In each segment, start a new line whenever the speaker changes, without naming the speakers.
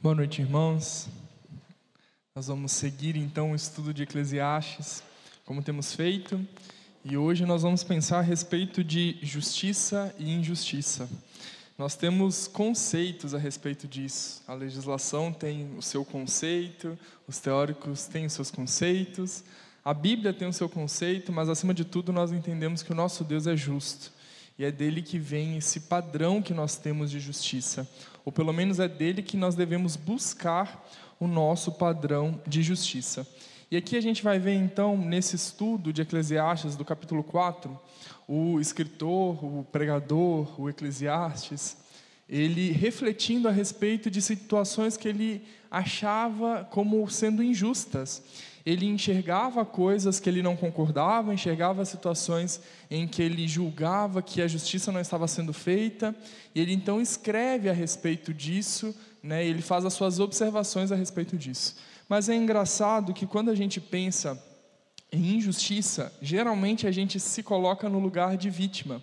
Boa noite, irmãos. Nós vamos seguir então o estudo de Eclesiastes, como temos feito, e hoje nós vamos pensar a respeito de justiça e injustiça. Nós temos conceitos a respeito disso. A legislação tem o seu conceito, os teóricos têm os seus conceitos, a Bíblia tem o seu conceito, mas acima de tudo nós entendemos que o nosso Deus é justo. E é dele que vem esse padrão que nós temos de justiça, ou pelo menos é dele que nós devemos buscar o nosso padrão de justiça. E aqui a gente vai ver então, nesse estudo de Eclesiastes, do capítulo 4, o escritor, o pregador, o Eclesiastes, ele refletindo a respeito de situações que ele achava como sendo injustas ele enxergava coisas que ele não concordava, enxergava situações em que ele julgava que a justiça não estava sendo feita, e ele então escreve a respeito disso, né, ele faz as suas observações a respeito disso. Mas é engraçado que quando a gente pensa em injustiça, geralmente a gente se coloca no lugar de vítima.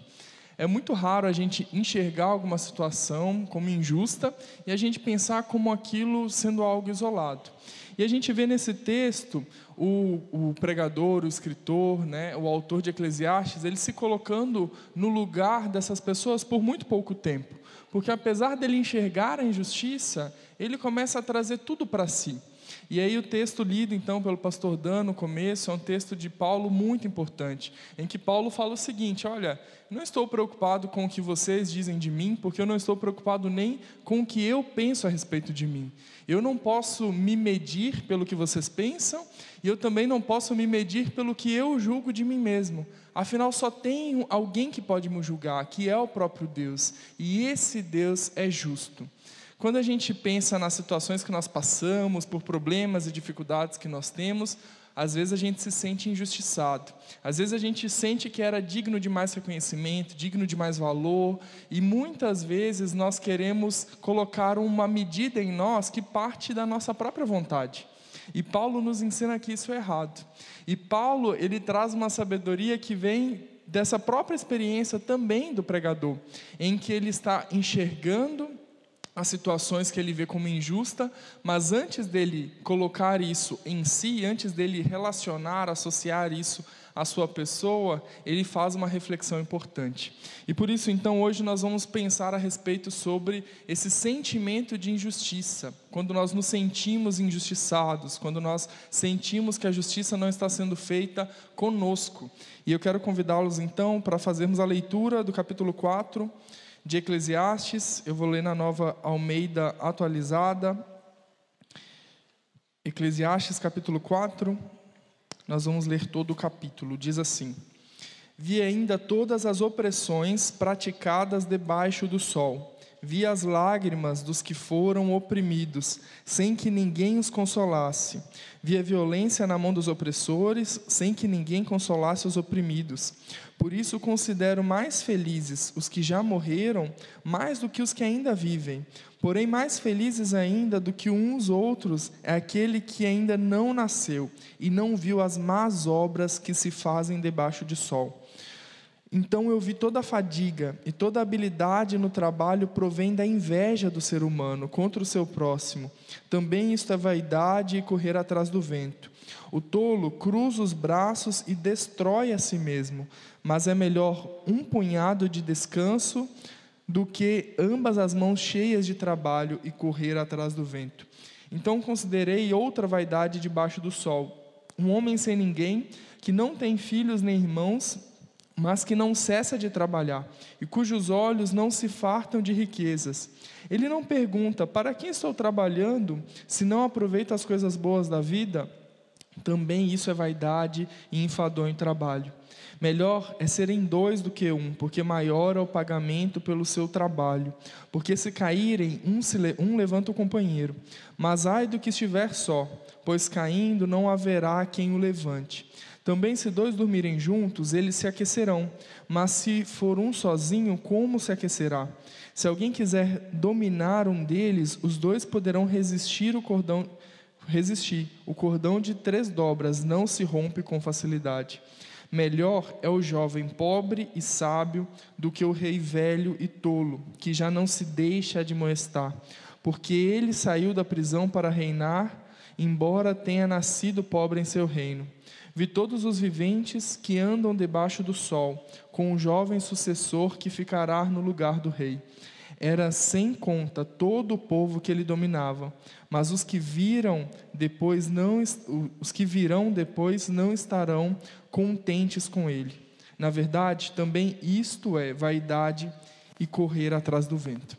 É muito raro a gente enxergar alguma situação como injusta e a gente pensar como aquilo sendo algo isolado. E a gente vê nesse texto o, o pregador, o escritor, né, o autor de Eclesiastes, ele se colocando no lugar dessas pessoas por muito pouco tempo. Porque apesar dele enxergar a injustiça, ele começa a trazer tudo para si. E aí o texto lido então pelo pastor Dan no começo é um texto de Paulo muito importante, em que Paulo fala o seguinte: olha, não estou preocupado com o que vocês dizem de mim, porque eu não estou preocupado nem com o que eu penso a respeito de mim. Eu não posso me medir pelo que vocês pensam, e eu também não posso me medir pelo que eu julgo de mim mesmo. Afinal, só tem alguém que pode me julgar, que é o próprio Deus, e esse Deus é justo. Quando a gente pensa nas situações que nós passamos, por problemas e dificuldades que nós temos, às vezes a gente se sente injustiçado. Às vezes a gente sente que era digno de mais reconhecimento, digno de mais valor, e muitas vezes nós queremos colocar uma medida em nós que parte da nossa própria vontade. E Paulo nos ensina que isso é errado. E Paulo, ele traz uma sabedoria que vem dessa própria experiência também do pregador, em que ele está enxergando as situações que ele vê como injusta, mas antes dele colocar isso em si, antes dele relacionar, associar isso à sua pessoa, ele faz uma reflexão importante. E por isso, então, hoje nós vamos pensar a respeito sobre esse sentimento de injustiça, quando nós nos sentimos injustiçados, quando nós sentimos que a justiça não está sendo feita conosco. E eu quero convidá-los, então, para fazermos a leitura do capítulo 4 de Eclesiastes, eu vou ler na nova Almeida atualizada. Eclesiastes capítulo 4, nós vamos ler todo o capítulo. Diz assim: Vi ainda todas as opressões praticadas debaixo do sol Vi as lágrimas dos que foram oprimidos, sem que ninguém os consolasse. Vi a violência na mão dos opressores, sem que ninguém consolasse os oprimidos. Por isso considero mais felizes os que já morreram, mais do que os que ainda vivem. Porém, mais felizes ainda do que uns outros é aquele que ainda não nasceu e não viu as más obras que se fazem debaixo de sol. Então eu vi toda a fadiga e toda a habilidade no trabalho provém da inveja do ser humano contra o seu próximo. Também isto é vaidade e correr atrás do vento. O tolo cruza os braços e destrói a si mesmo, mas é melhor um punhado de descanso do que ambas as mãos cheias de trabalho e correr atrás do vento. Então considerei outra vaidade debaixo do sol: um homem sem ninguém, que não tem filhos nem irmãos, mas que não cessa de trabalhar e cujos olhos não se fartam de riquezas. Ele não pergunta: para quem estou trabalhando, se não aproveito as coisas boas da vida? Também isso é vaidade e enfadonho trabalho. Melhor é serem dois do que um, porque maior é o pagamento pelo seu trabalho. Porque se caírem, um, se le... um levanta o companheiro. Mas ai do que estiver só, pois caindo não haverá quem o levante. Também, se dois dormirem juntos, eles se aquecerão. Mas se for um sozinho, como se aquecerá? Se alguém quiser dominar um deles, os dois poderão resistir o cordão resistir. O cordão de três dobras não se rompe com facilidade. Melhor é o jovem pobre e sábio do que o rei velho e tolo, que já não se deixa admoestar porque ele saiu da prisão para reinar, embora tenha nascido pobre em seu reino. Vi todos os viventes que andam debaixo do sol, com o jovem sucessor que ficará no lugar do rei. Era sem conta todo o povo que ele dominava, mas os que viram depois não os que virão depois não estarão contentes com ele. Na verdade, também isto é vaidade e correr atrás do vento.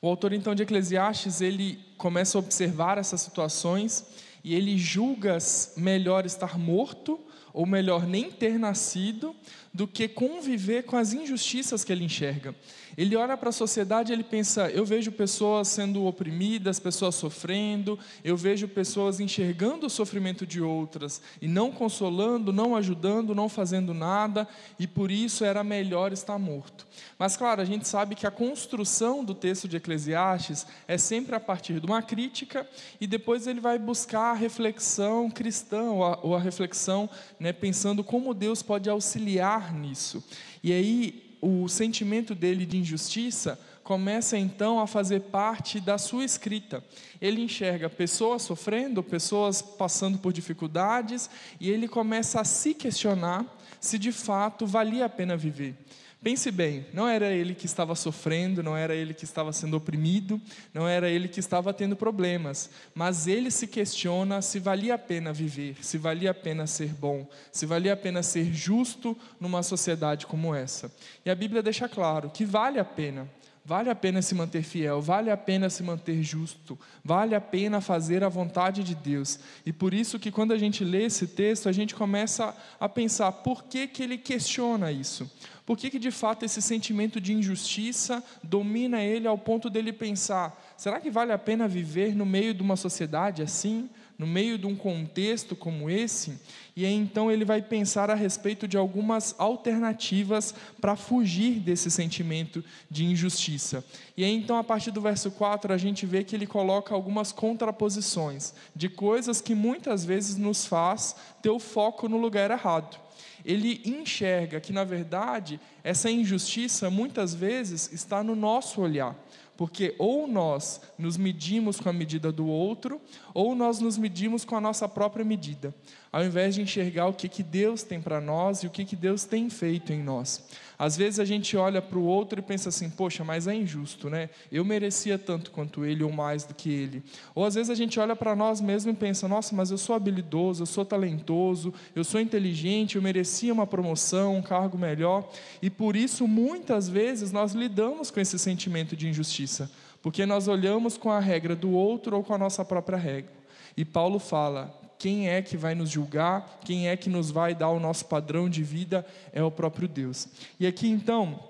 O autor então de Eclesiastes, ele começa a observar essas situações e ele julga melhor estar morto ou melhor nem ter nascido do que conviver com as injustiças que ele enxerga. Ele olha para a sociedade ele pensa: eu vejo pessoas sendo oprimidas, pessoas sofrendo, eu vejo pessoas enxergando o sofrimento de outras e não consolando, não ajudando, não fazendo nada, e por isso era melhor estar morto. Mas, claro, a gente sabe que a construção do texto de Eclesiastes é sempre a partir de uma crítica e depois ele vai buscar a reflexão cristã ou a, ou a reflexão né, pensando como Deus pode auxiliar nisso. E aí o sentimento dele de injustiça começa então a fazer parte da sua escrita. Ele enxerga pessoas sofrendo, pessoas passando por dificuldades, e ele começa a se questionar se de fato valia a pena viver. Pense bem, não era ele que estava sofrendo, não era ele que estava sendo oprimido, não era ele que estava tendo problemas, mas ele se questiona se valia a pena viver, se valia a pena ser bom, se valia a pena ser justo numa sociedade como essa. E a Bíblia deixa claro que vale a pena. Vale a pena se manter fiel, vale a pena se manter justo, vale a pena fazer a vontade de Deus. E por isso que quando a gente lê esse texto, a gente começa a pensar por que, que ele questiona isso. Por que, que de fato esse sentimento de injustiça domina ele ao ponto dele pensar: será que vale a pena viver no meio de uma sociedade assim? No meio de um contexto como esse, e aí então ele vai pensar a respeito de algumas alternativas para fugir desse sentimento de injustiça. E aí então, a partir do verso 4, a gente vê que ele coloca algumas contraposições de coisas que muitas vezes nos faz ter o foco no lugar errado ele enxerga que, na verdade, essa injustiça muitas vezes está no nosso olhar. Porque ou nós nos medimos com a medida do outro, ou nós nos medimos com a nossa própria medida, ao invés de enxergar o que, que Deus tem para nós e o que, que Deus tem feito em nós. Às vezes a gente olha para o outro e pensa assim, poxa, mas é injusto, né? Eu merecia tanto quanto ele ou mais do que ele. Ou às vezes a gente olha para nós mesmos e pensa, nossa, mas eu sou habilidoso, eu sou talentoso, eu sou inteligente, eu merecia uma promoção, um cargo melhor. E por isso, muitas vezes, nós lidamos com esse sentimento de injustiça, porque nós olhamos com a regra do outro ou com a nossa própria regra. E Paulo fala: quem é que vai nos julgar? Quem é que nos vai dar o nosso padrão de vida? É o próprio Deus. E aqui então,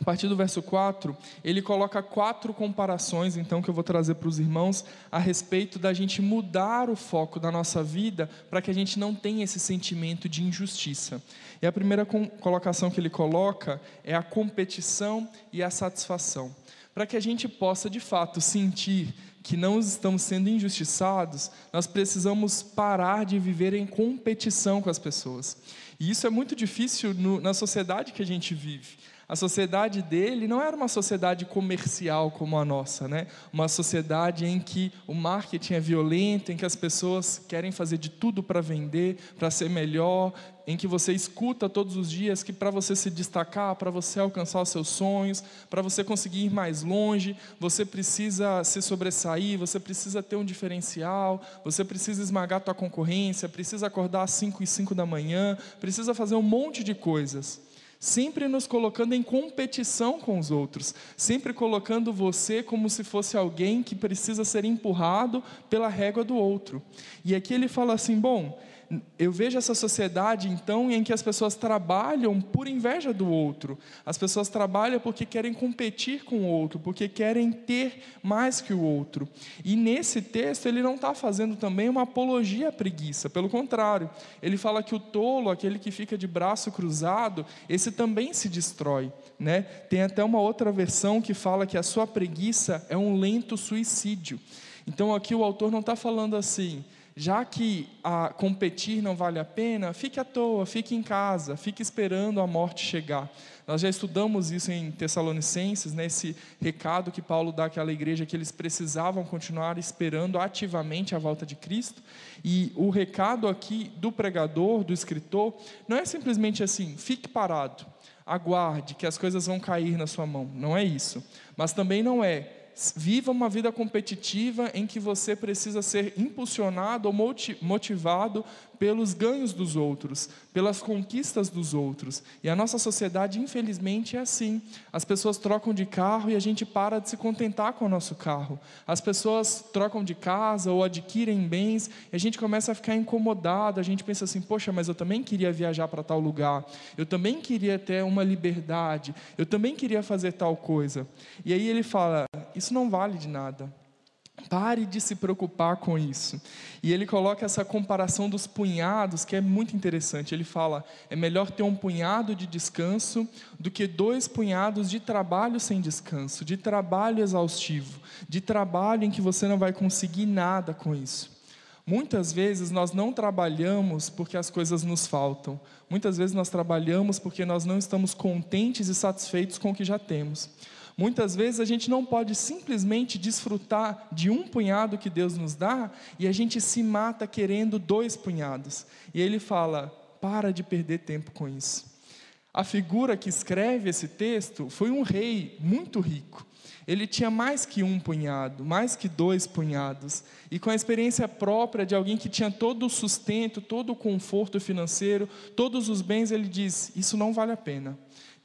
a partir do verso 4, ele coloca quatro comparações, então, que eu vou trazer para os irmãos, a respeito da gente mudar o foco da nossa vida para que a gente não tenha esse sentimento de injustiça. E a primeira colocação que ele coloca é a competição e a satisfação. Para que a gente possa, de fato, sentir que não estamos sendo injustiçados, nós precisamos parar de viver em competição com as pessoas. E isso é muito difícil no, na sociedade que a gente vive. A sociedade dele não era uma sociedade comercial como a nossa, né? Uma sociedade em que o marketing é violento, em que as pessoas querem fazer de tudo para vender, para ser melhor, em que você escuta todos os dias que para você se destacar, para você alcançar os seus sonhos, para você conseguir ir mais longe, você precisa se sobressair, você precisa ter um diferencial, você precisa esmagar a tua concorrência, precisa acordar às 5 e 5 da manhã, precisa fazer um monte de coisas sempre nos colocando em competição com os outros, sempre colocando você como se fosse alguém que precisa ser empurrado pela régua do outro. E aqui ele fala assim: bom, eu vejo essa sociedade, então, em que as pessoas trabalham por inveja do outro. As pessoas trabalham porque querem competir com o outro, porque querem ter mais que o outro. E nesse texto, ele não está fazendo também uma apologia à preguiça, pelo contrário, ele fala que o tolo, aquele que fica de braço cruzado, esse também se destrói. Né? Tem até uma outra versão que fala que a sua preguiça é um lento suicídio. Então, aqui o autor não está falando assim já que a competir não vale a pena, fique à toa, fique em casa, fique esperando a morte chegar. Nós já estudamos isso em Tessalonicenses, né, esse recado que Paulo dá àquela igreja que eles precisavam continuar esperando ativamente a volta de Cristo. E o recado aqui do pregador, do escritor, não é simplesmente assim, fique parado, aguarde que as coisas vão cair na sua mão. Não é isso. Mas também não é viva uma vida competitiva em que você precisa ser impulsionado ou motivado pelos ganhos dos outros, pelas conquistas dos outros. E a nossa sociedade, infelizmente, é assim. As pessoas trocam de carro e a gente para de se contentar com o nosso carro. As pessoas trocam de casa ou adquirem bens e a gente começa a ficar incomodado. A gente pensa assim: poxa, mas eu também queria viajar para tal lugar, eu também queria ter uma liberdade, eu também queria fazer tal coisa. E aí ele fala: isso não vale de nada. Pare de se preocupar com isso. E ele coloca essa comparação dos punhados, que é muito interessante. Ele fala: é melhor ter um punhado de descanso do que dois punhados de trabalho sem descanso, de trabalho exaustivo, de trabalho em que você não vai conseguir nada com isso. Muitas vezes nós não trabalhamos porque as coisas nos faltam. Muitas vezes nós trabalhamos porque nós não estamos contentes e satisfeitos com o que já temos. Muitas vezes a gente não pode simplesmente desfrutar de um punhado que Deus nos dá e a gente se mata querendo dois punhados. E ele fala: para de perder tempo com isso. A figura que escreve esse texto foi um rei muito rico. Ele tinha mais que um punhado, mais que dois punhados. E com a experiência própria de alguém que tinha todo o sustento, todo o conforto financeiro, todos os bens, ele diz: Isso não vale a pena.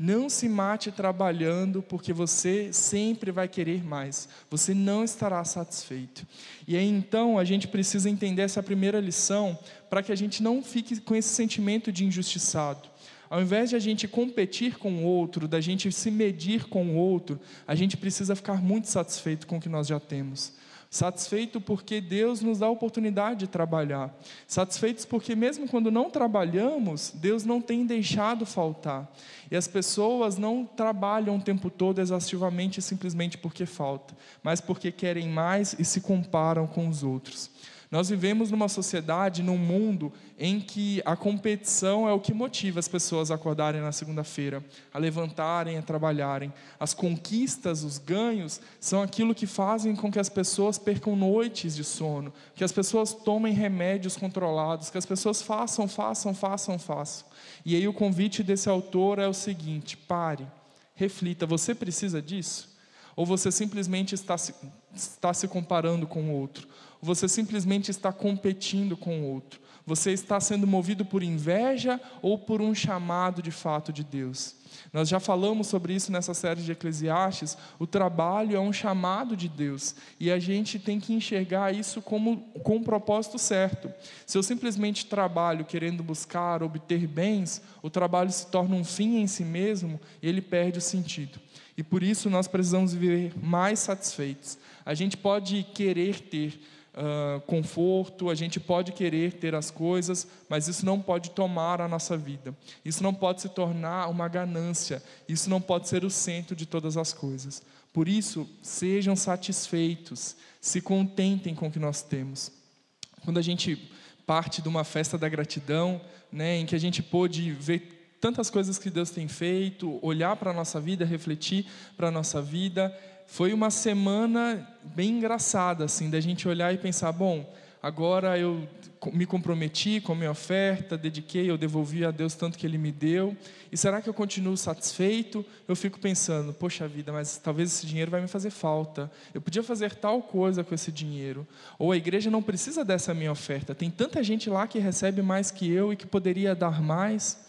Não se mate trabalhando, porque você sempre vai querer mais. Você não estará satisfeito. E aí então a gente precisa entender essa primeira lição para que a gente não fique com esse sentimento de injustiçado. Ao invés de a gente competir com o outro, da gente se medir com o outro, a gente precisa ficar muito satisfeito com o que nós já temos. Satisfeito porque Deus nos dá a oportunidade de trabalhar. Satisfeitos porque, mesmo quando não trabalhamos, Deus não tem deixado faltar. E as pessoas não trabalham o tempo todo exaustivamente simplesmente porque falta, mas porque querem mais e se comparam com os outros. Nós vivemos numa sociedade, num mundo em que a competição é o que motiva as pessoas a acordarem na segunda-feira, a levantarem, a trabalharem. As conquistas, os ganhos, são aquilo que fazem com que as pessoas percam noites de sono, que as pessoas tomem remédios controlados, que as pessoas façam, façam, façam, façam. E aí o convite desse autor é o seguinte: pare, reflita, você precisa disso? Ou você simplesmente está se, está se comparando com o outro? Você simplesmente está competindo com o outro. Você está sendo movido por inveja ou por um chamado de fato de Deus. Nós já falamos sobre isso nessa série de Eclesiastes. O trabalho é um chamado de Deus e a gente tem que enxergar isso como com o propósito certo. Se eu simplesmente trabalho querendo buscar, obter bens, o trabalho se torna um fim em si mesmo e ele perde o sentido. E por isso nós precisamos viver mais satisfeitos. A gente pode querer ter uh, conforto, a gente pode querer ter as coisas, mas isso não pode tomar a nossa vida. Isso não pode se tornar uma ganância. Isso não pode ser o centro de todas as coisas. Por isso, sejam satisfeitos, se contentem com o que nós temos. Quando a gente parte de uma festa da gratidão, né, em que a gente pôde ver tantas coisas que Deus tem feito, olhar para a nossa vida, refletir para a nossa vida, foi uma semana bem engraçada, assim, da gente olhar e pensar, bom, agora eu me comprometi com a minha oferta, dediquei, eu devolvi a Deus tanto que Ele me deu, e será que eu continuo satisfeito? Eu fico pensando, poxa vida, mas talvez esse dinheiro vai me fazer falta, eu podia fazer tal coisa com esse dinheiro, ou a igreja não precisa dessa minha oferta, tem tanta gente lá que recebe mais que eu e que poderia dar mais,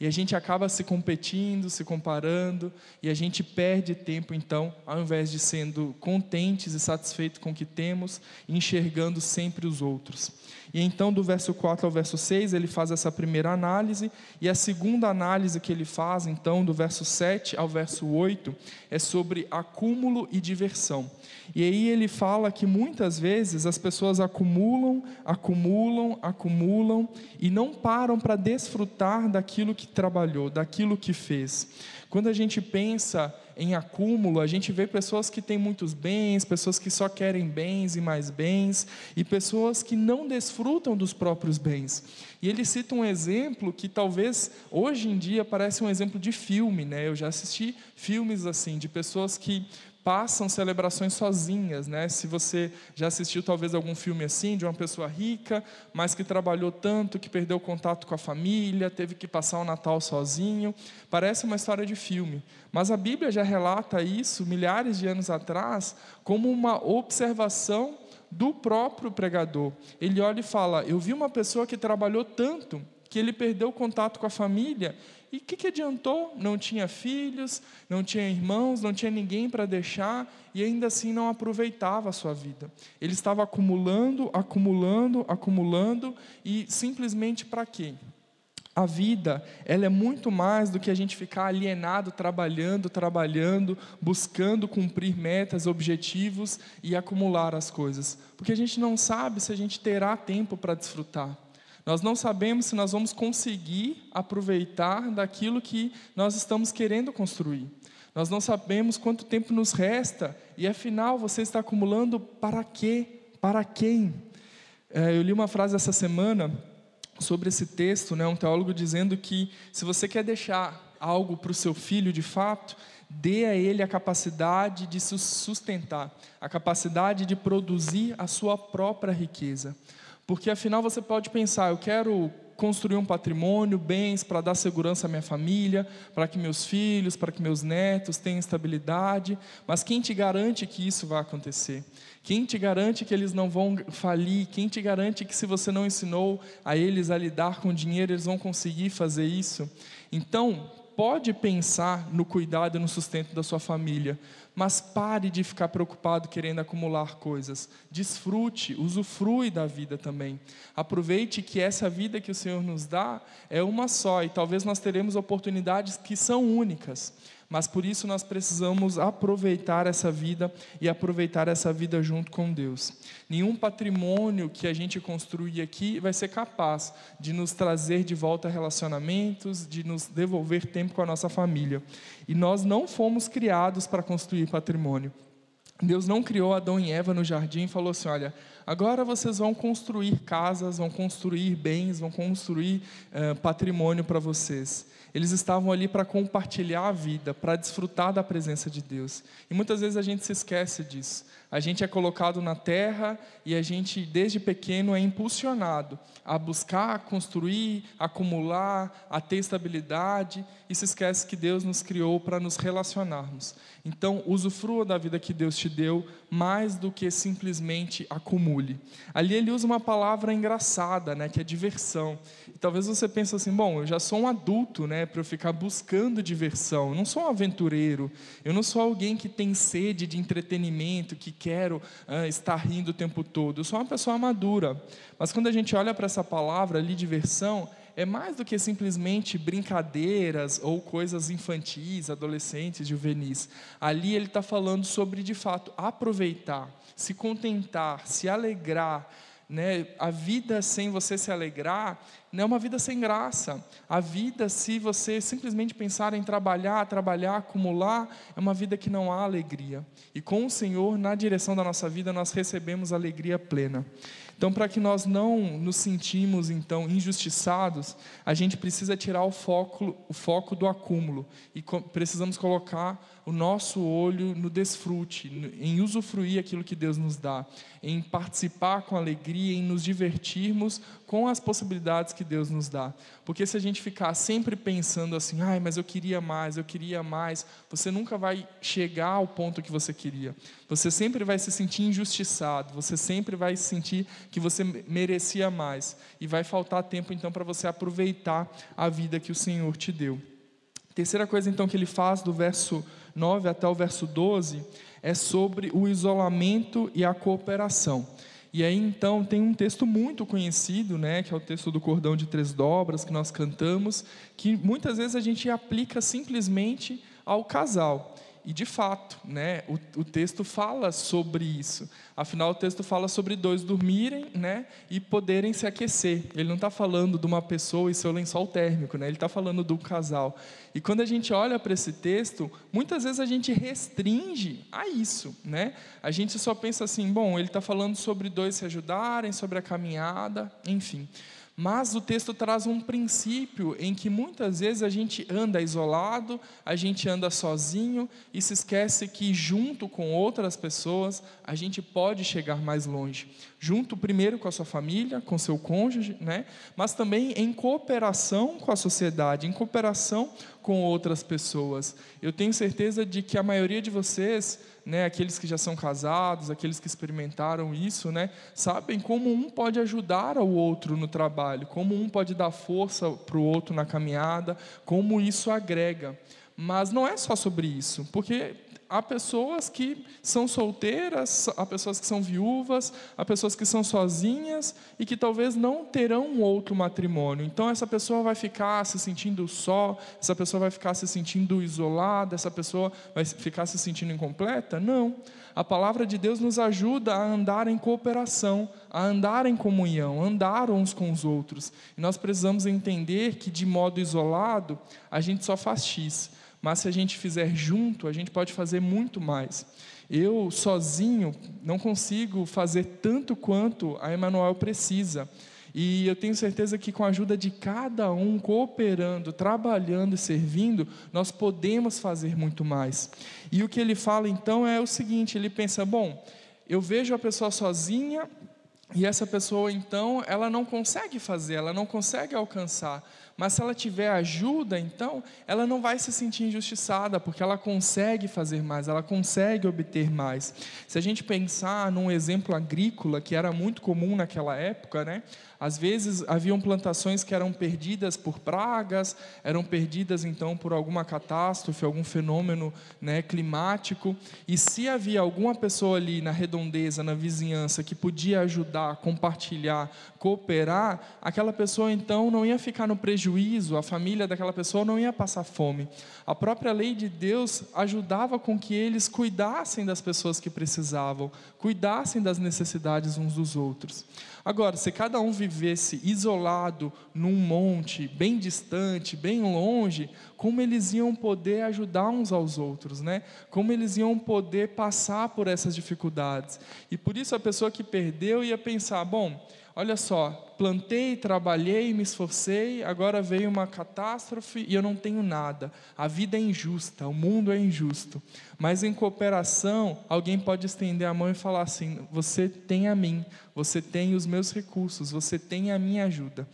e a gente acaba se competindo, se comparando, e a gente perde tempo, então, ao invés de sendo contentes e satisfeitos com o que temos, enxergando sempre os outros. E então, do verso 4 ao verso 6, ele faz essa primeira análise, e a segunda análise que ele faz, então, do verso 7 ao verso 8, é sobre acúmulo e diversão. E aí ele fala que muitas vezes as pessoas acumulam, acumulam, acumulam, e não param para desfrutar daquilo que trabalhou, daquilo que fez. Quando a gente pensa em acúmulo, a gente vê pessoas que têm muitos bens, pessoas que só querem bens e mais bens, e pessoas que não desfrutam dos próprios bens. E ele cita um exemplo que talvez hoje em dia parece um exemplo de filme, né? Eu já assisti filmes assim de pessoas que passam celebrações sozinhas, né? Se você já assistiu talvez algum filme assim de uma pessoa rica, mas que trabalhou tanto que perdeu contato com a família, teve que passar o Natal sozinho, parece uma história de filme. Mas a Bíblia já relata isso milhares de anos atrás como uma observação do próprio pregador. Ele olha e fala: "Eu vi uma pessoa que trabalhou tanto que ele perdeu contato com a família e o que, que adiantou? Não tinha filhos, não tinha irmãos, não tinha ninguém para deixar e ainda assim não aproveitava a sua vida. Ele estava acumulando, acumulando, acumulando e simplesmente para quê? A vida, ela é muito mais do que a gente ficar alienado, trabalhando, trabalhando, buscando cumprir metas, objetivos e acumular as coisas. Porque a gente não sabe se a gente terá tempo para desfrutar. Nós não sabemos se nós vamos conseguir aproveitar daquilo que nós estamos querendo construir. Nós não sabemos quanto tempo nos resta e afinal você está acumulando para quê? Para quem? É, eu li uma frase essa semana sobre esse texto, né, um teólogo dizendo que se você quer deixar algo para o seu filho de fato, dê a ele a capacidade de se sustentar, a capacidade de produzir a sua própria riqueza. Porque afinal você pode pensar, eu quero construir um patrimônio, bens para dar segurança à minha família, para que meus filhos, para que meus netos tenham estabilidade, mas quem te garante que isso vai acontecer? Quem te garante que eles não vão falir? Quem te garante que se você não ensinou a eles a lidar com dinheiro, eles vão conseguir fazer isso? Então, pode pensar no cuidado e no sustento da sua família, mas pare de ficar preocupado querendo acumular coisas. Desfrute, usufrui da vida também. Aproveite que essa vida que o Senhor nos dá é uma só e talvez nós teremos oportunidades que são únicas mas por isso nós precisamos aproveitar essa vida e aproveitar essa vida junto com Deus. Nenhum patrimônio que a gente construir aqui vai ser capaz de nos trazer de volta relacionamentos, de nos devolver tempo com a nossa família. E nós não fomos criados para construir patrimônio. Deus não criou Adão e Eva no jardim e falou assim: olha, agora vocês vão construir casas, vão construir bens, vão construir uh, patrimônio para vocês. Eles estavam ali para compartilhar a vida, para desfrutar da presença de Deus. E muitas vezes a gente se esquece disso. A gente é colocado na terra e a gente, desde pequeno, é impulsionado a buscar, a construir, a acumular, a ter estabilidade e se esquece que Deus nos criou para nos relacionarmos. Então, usufrua da vida que Deus te deu mais do que simplesmente acumule. Ali ele usa uma palavra engraçada, né, que é diversão. E talvez você pense assim, bom, eu já sou um adulto, né, para eu ficar buscando diversão. Eu não sou um aventureiro. Eu não sou alguém que tem sede de entretenimento, que quero uh, estar rindo o tempo todo. Eu sou uma pessoa madura. Mas quando a gente olha para essa palavra ali, diversão, é mais do que simplesmente brincadeiras ou coisas infantis, adolescentes, juvenis. Ali ele está falando sobre, de fato, aproveitar, se contentar, se alegrar. Né? A vida sem você se alegrar não é uma vida sem graça. A vida, se você simplesmente pensar em trabalhar, trabalhar, acumular, é uma vida que não há alegria. E com o Senhor, na direção da nossa vida, nós recebemos alegria plena. Então, para que nós não nos sentimos então injustiçados, a gente precisa tirar o foco, o foco do acúmulo e precisamos colocar o nosso olho no desfrute, em usufruir aquilo que Deus nos dá, em participar com alegria, em nos divertirmos com as possibilidades que Deus nos dá. Porque se a gente ficar sempre pensando assim, ai, mas eu queria mais, eu queria mais, você nunca vai chegar ao ponto que você queria. Você sempre vai se sentir injustiçado, você sempre vai sentir que você merecia mais e vai faltar tempo então para você aproveitar a vida que o Senhor te deu. Terceira coisa então que ele faz do verso 9 até o verso 12 é sobre o isolamento e a cooperação. E aí então tem um texto muito conhecido, né, que é o texto do cordão de três dobras que nós cantamos, que muitas vezes a gente aplica simplesmente ao casal. E de fato, né, o, o, texto fala sobre isso. Afinal, o texto fala sobre dois dormirem né, e poderem se aquecer. Ele não está falando de uma pessoa e seu lençol térmico, né, ele está falando do casal. E quando a gente olha para esse texto, muitas vezes a gente restringe a isso. Né? A gente só pensa assim: bom, ele está falando sobre dois se ajudarem, sobre a caminhada, enfim. Mas o texto traz um princípio em que muitas vezes a gente anda isolado, a gente anda sozinho e se esquece que, junto com outras pessoas, a gente pode chegar mais longe. Junto, primeiro, com a sua família, com seu cônjuge, né? mas também em cooperação com a sociedade, em cooperação com outras pessoas. Eu tenho certeza de que a maioria de vocês né, aqueles que já são casados, aqueles que experimentaram isso, né, sabem como um pode ajudar ao outro no trabalho, como um pode dar força para o outro na caminhada, como isso agrega. Mas não é só sobre isso, porque há pessoas que são solteiras, há pessoas que são viúvas, há pessoas que são sozinhas e que talvez não terão outro matrimônio. Então essa pessoa vai ficar se sentindo só, essa pessoa vai ficar se sentindo isolada, essa pessoa vai ficar se sentindo incompleta? Não. A palavra de Deus nos ajuda a andar em cooperação, a andar em comunhão, andar uns com os outros. E nós precisamos entender que de modo isolado a gente só faz X mas se a gente fizer junto, a gente pode fazer muito mais. Eu, sozinho, não consigo fazer tanto quanto a Emanuel precisa. E eu tenho certeza que com a ajuda de cada um, cooperando, trabalhando e servindo, nós podemos fazer muito mais. E o que ele fala então é o seguinte: ele pensa, bom, eu vejo a pessoa sozinha e essa pessoa então, ela não consegue fazer, ela não consegue alcançar. Mas se ela tiver ajuda, então, ela não vai se sentir injustiçada, porque ela consegue fazer mais, ela consegue obter mais. Se a gente pensar num exemplo agrícola que era muito comum naquela época, né? Às vezes haviam plantações que eram perdidas por pragas, eram perdidas então por alguma catástrofe, algum fenômeno né, climático. E se havia alguma pessoa ali na redondeza, na vizinhança, que podia ajudar, compartilhar, cooperar, aquela pessoa então não ia ficar no prejuízo, a família daquela pessoa não ia passar fome. A própria lei de Deus ajudava com que eles cuidassem das pessoas que precisavam, cuidassem das necessidades uns dos outros. Agora, se cada um vivesse isolado num monte, bem distante, bem longe, como eles iam poder ajudar uns aos outros, né? Como eles iam poder passar por essas dificuldades. E por isso a pessoa que perdeu ia pensar: bom, olha só, plantei, trabalhei, me esforcei, agora veio uma catástrofe e eu não tenho nada. A vida é injusta, o mundo é injusto. Mas em cooperação, alguém pode estender a mão e falar assim: você tem a mim, você tem os meus recursos, você tem a minha ajuda.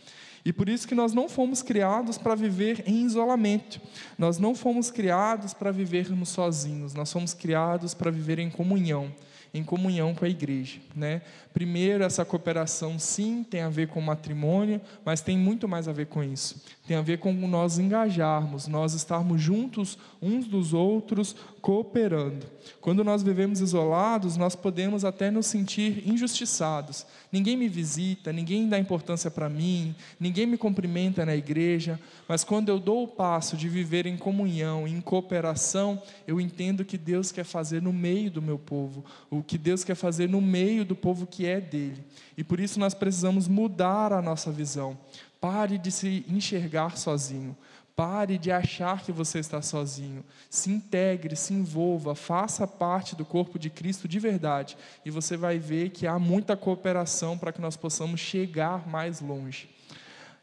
E por isso que nós não fomos criados para viver em isolamento. Nós não fomos criados para vivermos sozinhos. Nós fomos criados para viver em comunhão em comunhão com a igreja. Né? Primeiro, essa cooperação, sim, tem a ver com matrimônio, mas tem muito mais a ver com isso. Tem a ver com nós engajarmos, nós estarmos juntos uns dos outros, cooperando. Quando nós vivemos isolados, nós podemos até nos sentir injustiçados. Ninguém me visita, ninguém dá importância para mim, ninguém me cumprimenta na igreja, mas quando eu dou o passo de viver em comunhão, em cooperação, eu entendo que Deus quer fazer no meio do meu povo, o que Deus quer fazer no meio do povo que é dele. E por isso nós precisamos mudar a nossa visão. Pare de se enxergar sozinho. Pare de achar que você está sozinho. Se integre, se envolva, faça parte do corpo de Cristo de verdade. E você vai ver que há muita cooperação para que nós possamos chegar mais longe.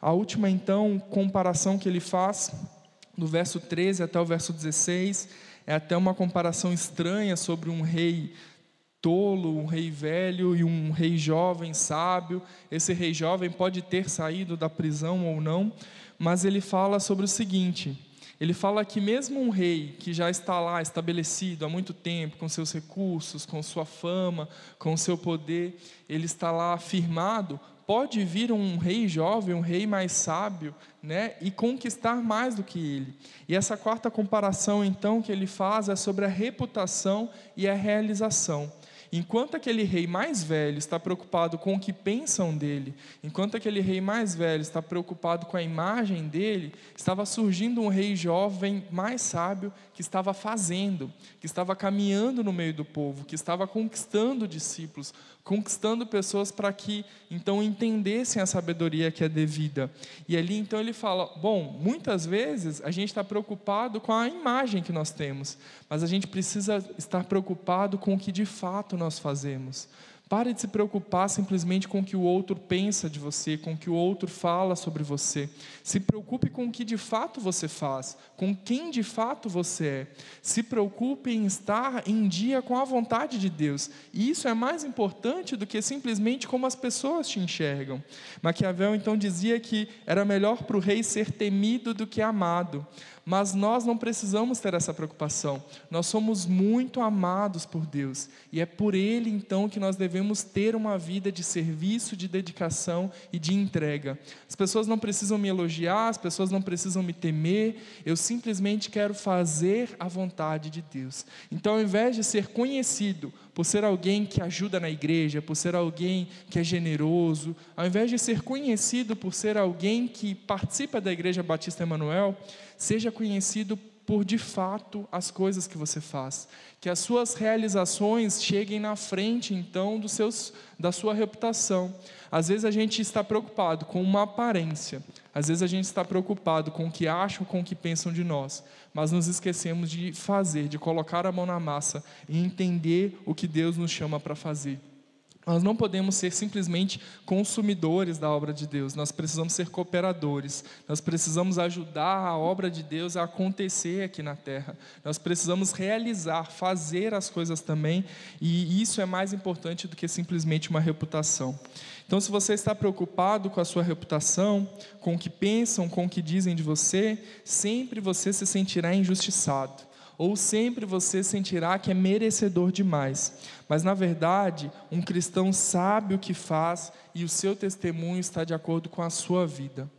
A última, então, comparação que ele faz, do verso 13 até o verso 16, é até uma comparação estranha sobre um rei tolo, um rei velho e um rei jovem, sábio. Esse rei jovem pode ter saído da prisão ou não, mas ele fala sobre o seguinte: ele fala que mesmo um rei que já está lá estabelecido há muito tempo, com seus recursos, com sua fama, com seu poder, ele está lá firmado, pode vir um rei jovem, um rei mais sábio, né, e conquistar mais do que ele. E essa quarta comparação então que ele faz é sobre a reputação e a realização. Enquanto aquele rei mais velho está preocupado com o que pensam dele, enquanto aquele rei mais velho está preocupado com a imagem dele, estava surgindo um rei jovem mais sábio que estava fazendo, que estava caminhando no meio do povo, que estava conquistando discípulos, conquistando pessoas para que então entendessem a sabedoria que é devida. E ali então ele fala: bom, muitas vezes a gente está preocupado com a imagem que nós temos, mas a gente precisa estar preocupado com o que de fato nós fazemos. Pare de se preocupar simplesmente com o que o outro pensa de você, com o que o outro fala sobre você. Se preocupe com o que de fato você faz, com quem de fato você é. Se preocupe em estar em dia com a vontade de Deus. E isso é mais importante do que simplesmente como as pessoas te enxergam. Maquiavel então dizia que era melhor para o rei ser temido do que amado. Mas nós não precisamos ter essa preocupação. Nós somos muito amados por Deus e é por Ele então que nós devemos ter uma vida de serviço, de dedicação e de entrega. As pessoas não precisam me elogiar, as pessoas não precisam me temer, eu simplesmente quero fazer a vontade de Deus. Então, ao invés de ser conhecido por ser alguém que ajuda na igreja, por ser alguém que é generoso, ao invés de ser conhecido por ser alguém que participa da Igreja Batista Emanuel, Seja conhecido por de fato as coisas que você faz, que as suas realizações cheguem na frente então dos seus da sua reputação. Às vezes a gente está preocupado com uma aparência, às vezes a gente está preocupado com o que acham, com o que pensam de nós, mas nos esquecemos de fazer, de colocar a mão na massa e entender o que Deus nos chama para fazer. Nós não podemos ser simplesmente consumidores da obra de Deus, nós precisamos ser cooperadores, nós precisamos ajudar a obra de Deus a acontecer aqui na terra, nós precisamos realizar, fazer as coisas também, e isso é mais importante do que simplesmente uma reputação. Então, se você está preocupado com a sua reputação, com o que pensam, com o que dizem de você, sempre você se sentirá injustiçado ou sempre você sentirá que é merecedor demais. Mas na verdade, um cristão sabe o que faz e o seu testemunho está de acordo com a sua vida.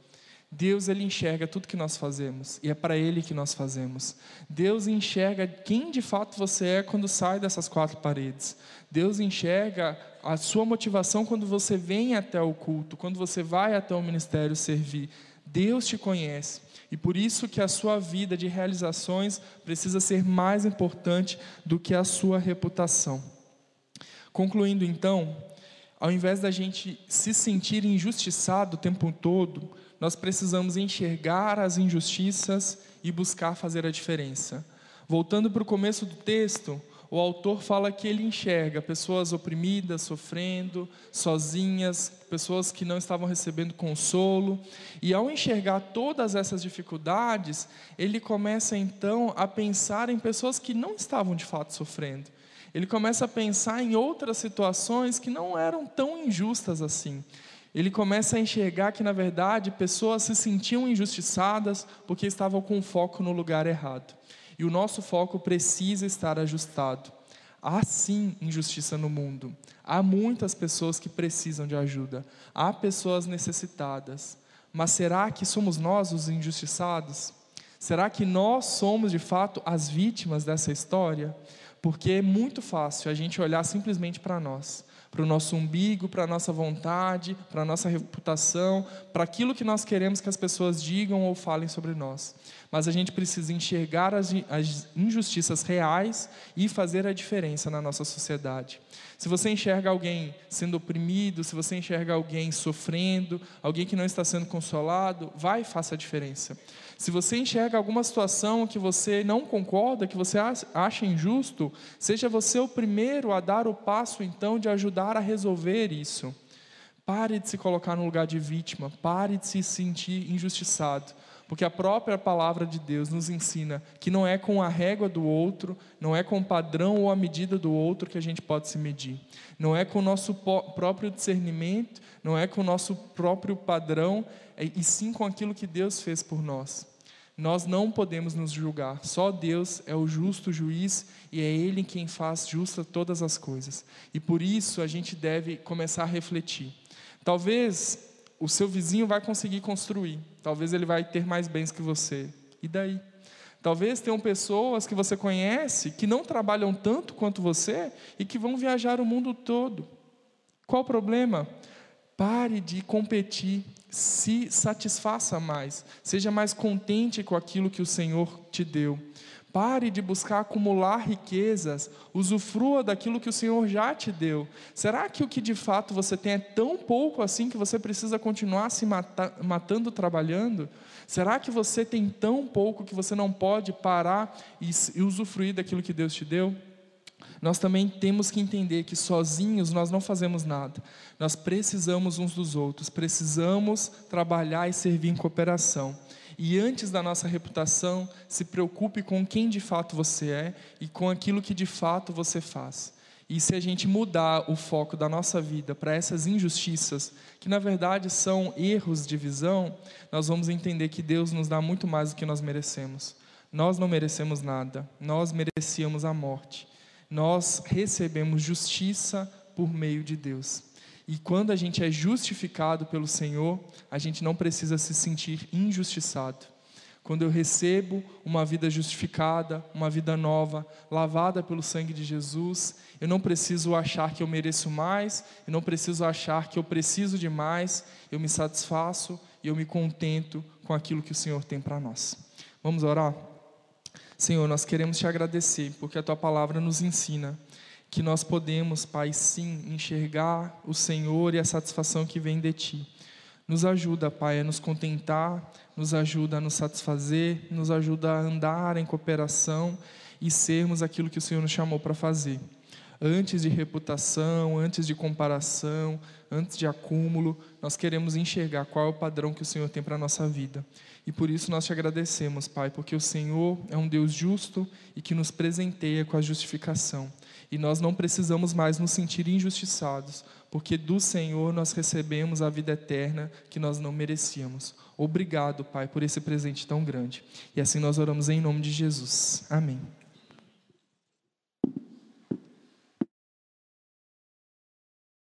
Deus ele enxerga tudo que nós fazemos e é para ele que nós fazemos. Deus enxerga quem de fato você é quando sai dessas quatro paredes. Deus enxerga a sua motivação quando você vem até o culto, quando você vai até o ministério servir. Deus te conhece. E por isso que a sua vida de realizações precisa ser mais importante do que a sua reputação. Concluindo então, ao invés da gente se sentir injustiçado o tempo todo, nós precisamos enxergar as injustiças e buscar fazer a diferença. Voltando para o começo do texto, o autor fala que ele enxerga pessoas oprimidas, sofrendo, sozinhas, pessoas que não estavam recebendo consolo, e ao enxergar todas essas dificuldades, ele começa então a pensar em pessoas que não estavam de fato sofrendo. Ele começa a pensar em outras situações que não eram tão injustas assim. Ele começa a enxergar que, na verdade, pessoas se sentiam injustiçadas porque estavam com foco no lugar errado. E o nosso foco precisa estar ajustado. Há sim injustiça no mundo. Há muitas pessoas que precisam de ajuda. Há pessoas necessitadas. Mas será que somos nós os injustiçados? Será que nós somos de fato as vítimas dessa história? Porque é muito fácil a gente olhar simplesmente para nós para o nosso umbigo, para a nossa vontade, para a nossa reputação, para aquilo que nós queremos que as pessoas digam ou falem sobre nós. Mas a gente precisa enxergar as, as injustiças reais e fazer a diferença na nossa sociedade. Se você enxerga alguém sendo oprimido, se você enxerga alguém sofrendo, alguém que não está sendo consolado, vai e faça a diferença. Se você enxerga alguma situação que você não concorda, que você acha injusto, seja você o primeiro a dar o passo então de ajudar a resolver isso. Pare de se colocar no lugar de vítima, pare de se sentir injustiçado, porque a própria palavra de Deus nos ensina que não é com a régua do outro, não é com o padrão ou a medida do outro que a gente pode se medir, não é com o nosso próprio discernimento, não é com o nosso próprio padrão, é, e sim com aquilo que Deus fez por nós. Nós não podemos nos julgar, só Deus é o justo juiz e é Ele quem faz justa todas as coisas. E por isso a gente deve começar a refletir. Talvez o seu vizinho vai conseguir construir, talvez ele vai ter mais bens que você. E daí? Talvez tenham pessoas que você conhece que não trabalham tanto quanto você e que vão viajar o mundo todo. Qual o problema? Pare de competir, se satisfaça mais, seja mais contente com aquilo que o Senhor te deu. Pare de buscar acumular riquezas, usufrua daquilo que o Senhor já te deu. Será que o que de fato você tem é tão pouco assim que você precisa continuar se mata matando trabalhando? Será que você tem tão pouco que você não pode parar e, e usufruir daquilo que Deus te deu? Nós também temos que entender que sozinhos nós não fazemos nada. Nós precisamos uns dos outros, precisamos trabalhar e servir em cooperação. E antes da nossa reputação, se preocupe com quem de fato você é e com aquilo que de fato você faz. E se a gente mudar o foco da nossa vida para essas injustiças, que na verdade são erros de visão, nós vamos entender que Deus nos dá muito mais do que nós merecemos. Nós não merecemos nada, nós merecíamos a morte. Nós recebemos justiça por meio de Deus. E quando a gente é justificado pelo Senhor, a gente não precisa se sentir injustiçado. Quando eu recebo uma vida justificada, uma vida nova, lavada pelo sangue de Jesus, eu não preciso achar que eu mereço mais, eu não preciso achar que eu preciso de mais, eu me satisfaço e eu me contento com aquilo que o Senhor tem para nós. Vamos orar? Senhor, nós queremos te agradecer, porque a tua palavra nos ensina que nós podemos, Pai, sim, enxergar o Senhor e a satisfação que vem de Ti. Nos ajuda, Pai, a nos contentar, nos ajuda a nos satisfazer, nos ajuda a andar em cooperação e sermos aquilo que o Senhor nos chamou para fazer. Antes de reputação, antes de comparação, antes de acúmulo, nós queremos enxergar qual é o padrão que o Senhor tem para a nossa vida. E por isso nós te agradecemos, Pai, porque o Senhor é um Deus justo e que nos presenteia com a justificação e nós não precisamos mais nos sentir injustiçados, porque do Senhor nós recebemos a vida eterna que nós não merecíamos. Obrigado, Pai, por esse presente tão grande. E assim nós oramos em nome de Jesus. Amém.